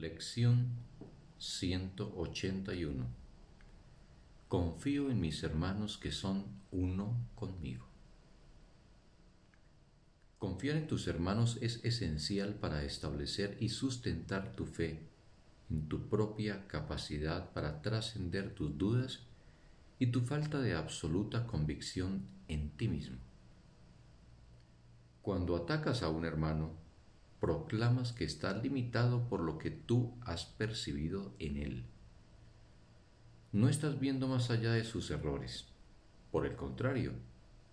Lección 181 Confío en mis hermanos que son uno conmigo. Confiar en tus hermanos es esencial para establecer y sustentar tu fe en tu propia capacidad para trascender tus dudas y tu falta de absoluta convicción en ti mismo. Cuando atacas a un hermano, proclamas que está limitado por lo que tú has percibido en él. No estás viendo más allá de sus errores. Por el contrario,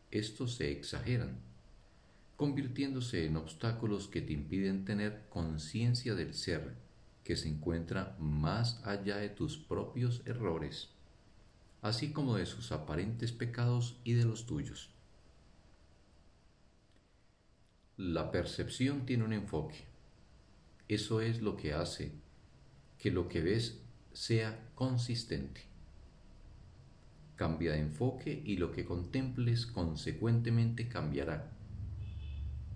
estos se exageran, convirtiéndose en obstáculos que te impiden tener conciencia del ser que se encuentra más allá de tus propios errores, así como de sus aparentes pecados y de los tuyos. La percepción tiene un enfoque. Eso es lo que hace que lo que ves sea consistente. Cambia de enfoque y lo que contemples consecuentemente cambiará.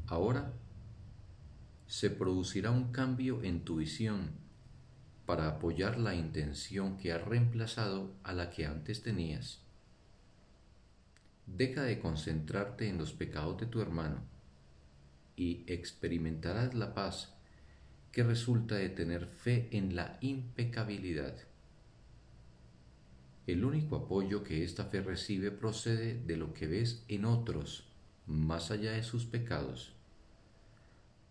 Ahora se producirá un cambio en tu visión para apoyar la intención que ha reemplazado a la que antes tenías. Deja de concentrarte en los pecados de tu hermano y experimentarás la paz que resulta de tener fe en la impecabilidad. El único apoyo que esta fe recibe procede de lo que ves en otros, más allá de sus pecados,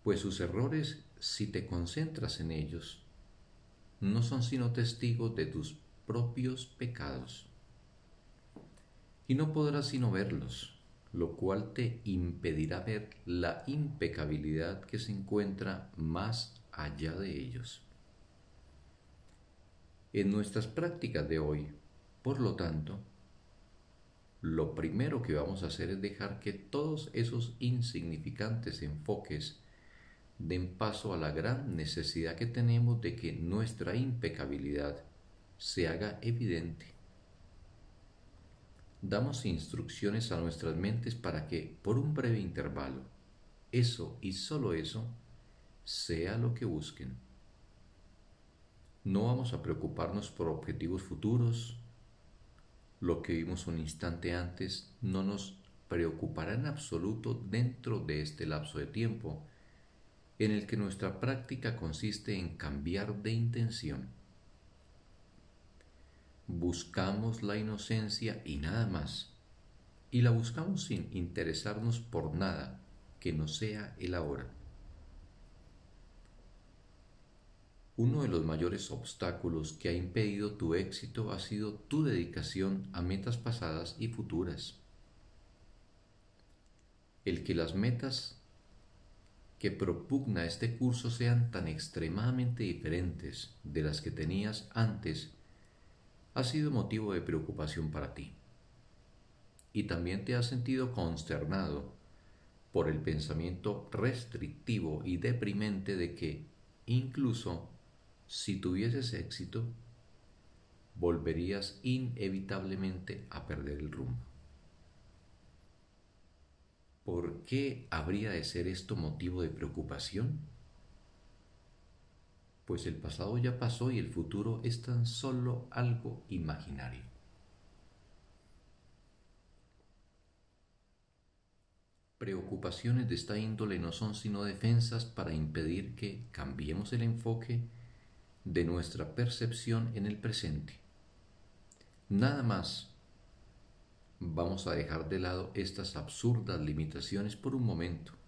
pues sus errores, si te concentras en ellos, no son sino testigos de tus propios pecados. Y no podrás sino verlos, lo cual te impedirá ver la impecabilidad que se encuentra más allá de ellos. En nuestras prácticas de hoy, por lo tanto, lo primero que vamos a hacer es dejar que todos esos insignificantes enfoques den paso a la gran necesidad que tenemos de que nuestra impecabilidad se haga evidente damos instrucciones a nuestras mentes para que, por un breve intervalo, eso y solo eso sea lo que busquen. No vamos a preocuparnos por objetivos futuros. Lo que vimos un instante antes no nos preocupará en absoluto dentro de este lapso de tiempo en el que nuestra práctica consiste en cambiar de intención buscamos la inocencia y nada más, y la buscamos sin interesarnos por nada que no sea el ahora. Uno de los mayores obstáculos que ha impedido tu éxito ha sido tu dedicación a metas pasadas y futuras. El que las metas que propugna este curso sean tan extremadamente diferentes de las que tenías antes ha sido motivo de preocupación para ti. Y también te has sentido consternado por el pensamiento restrictivo y deprimente de que incluso si tuvieses éxito, volverías inevitablemente a perder el rumbo. ¿Por qué habría de ser esto motivo de preocupación? Pues el pasado ya pasó y el futuro es tan solo algo imaginario. Preocupaciones de esta índole no son sino defensas para impedir que cambiemos el enfoque de nuestra percepción en el presente. Nada más vamos a dejar de lado estas absurdas limitaciones por un momento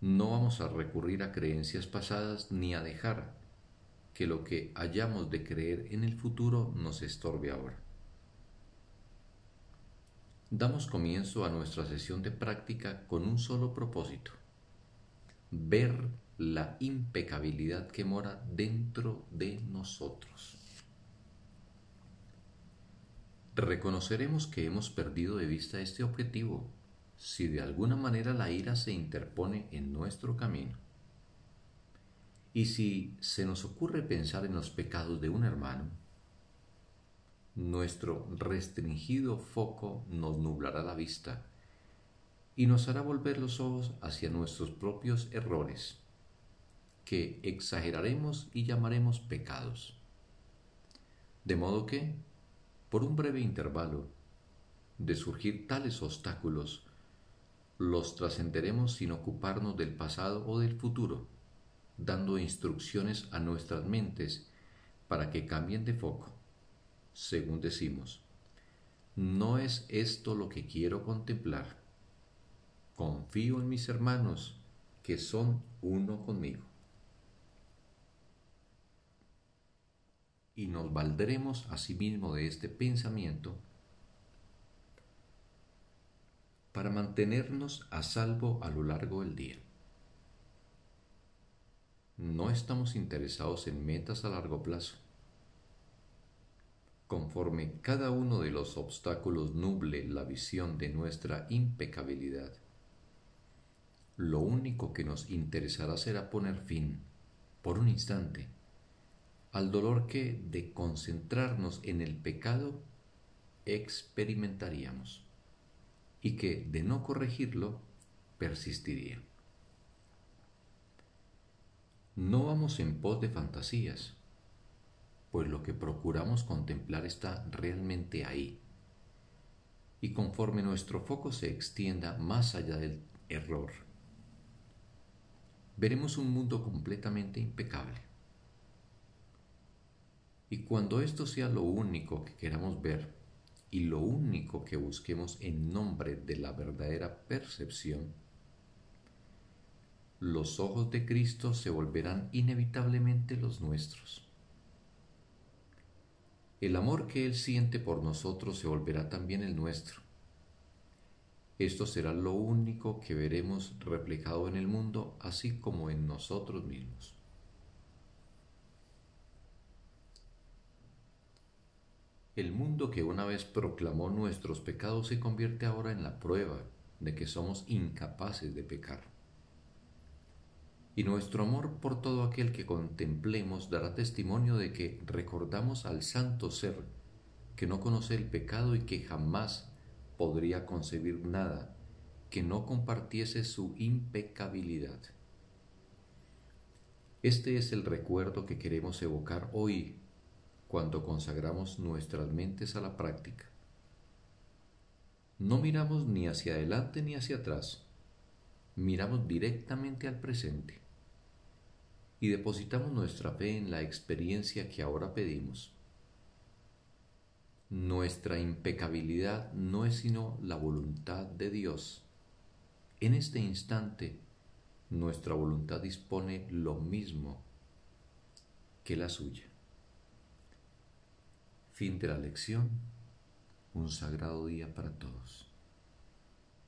no vamos a recurrir a creencias pasadas ni a dejar que lo que hayamos de creer en el futuro nos estorbe ahora. Damos comienzo a nuestra sesión de práctica con un solo propósito, ver la impecabilidad que mora dentro de nosotros. Reconoceremos que hemos perdido de vista este objetivo si de alguna manera la ira se interpone en nuestro camino. Y si se nos ocurre pensar en los pecados de un hermano, nuestro restringido foco nos nublará la vista y nos hará volver los ojos hacia nuestros propios errores, que exageraremos y llamaremos pecados. De modo que, por un breve intervalo, de surgir tales obstáculos, los trascenderemos sin ocuparnos del pasado o del futuro, dando instrucciones a nuestras mentes para que cambien de foco, según decimos. No es esto lo que quiero contemplar. Confío en mis hermanos, que son uno conmigo. Y nos valdremos asimismo de este pensamiento para mantenernos a salvo a lo largo del día. No estamos interesados en metas a largo plazo. Conforme cada uno de los obstáculos nuble la visión de nuestra impecabilidad, lo único que nos interesará será poner fin, por un instante, al dolor que, de concentrarnos en el pecado, experimentaríamos y que, de no corregirlo, persistiría. No vamos en pos de fantasías, pues lo que procuramos contemplar está realmente ahí. Y conforme nuestro foco se extienda más allá del error, veremos un mundo completamente impecable. Y cuando esto sea lo único que queramos ver, y lo único que busquemos en nombre de la verdadera percepción, los ojos de Cristo se volverán inevitablemente los nuestros. El amor que Él siente por nosotros se volverá también el nuestro. Esto será lo único que veremos reflejado en el mundo, así como en nosotros mismos. El mundo que una vez proclamó nuestros pecados se convierte ahora en la prueba de que somos incapaces de pecar. Y nuestro amor por todo aquel que contemplemos dará testimonio de que recordamos al santo ser que no conoce el pecado y que jamás podría concebir nada que no compartiese su impecabilidad. Este es el recuerdo que queremos evocar hoy cuando consagramos nuestras mentes a la práctica. No miramos ni hacia adelante ni hacia atrás, miramos directamente al presente y depositamos nuestra fe en la experiencia que ahora pedimos. Nuestra impecabilidad no es sino la voluntad de Dios. En este instante, nuestra voluntad dispone lo mismo que la suya. Fin de la lección. Un sagrado día para todos.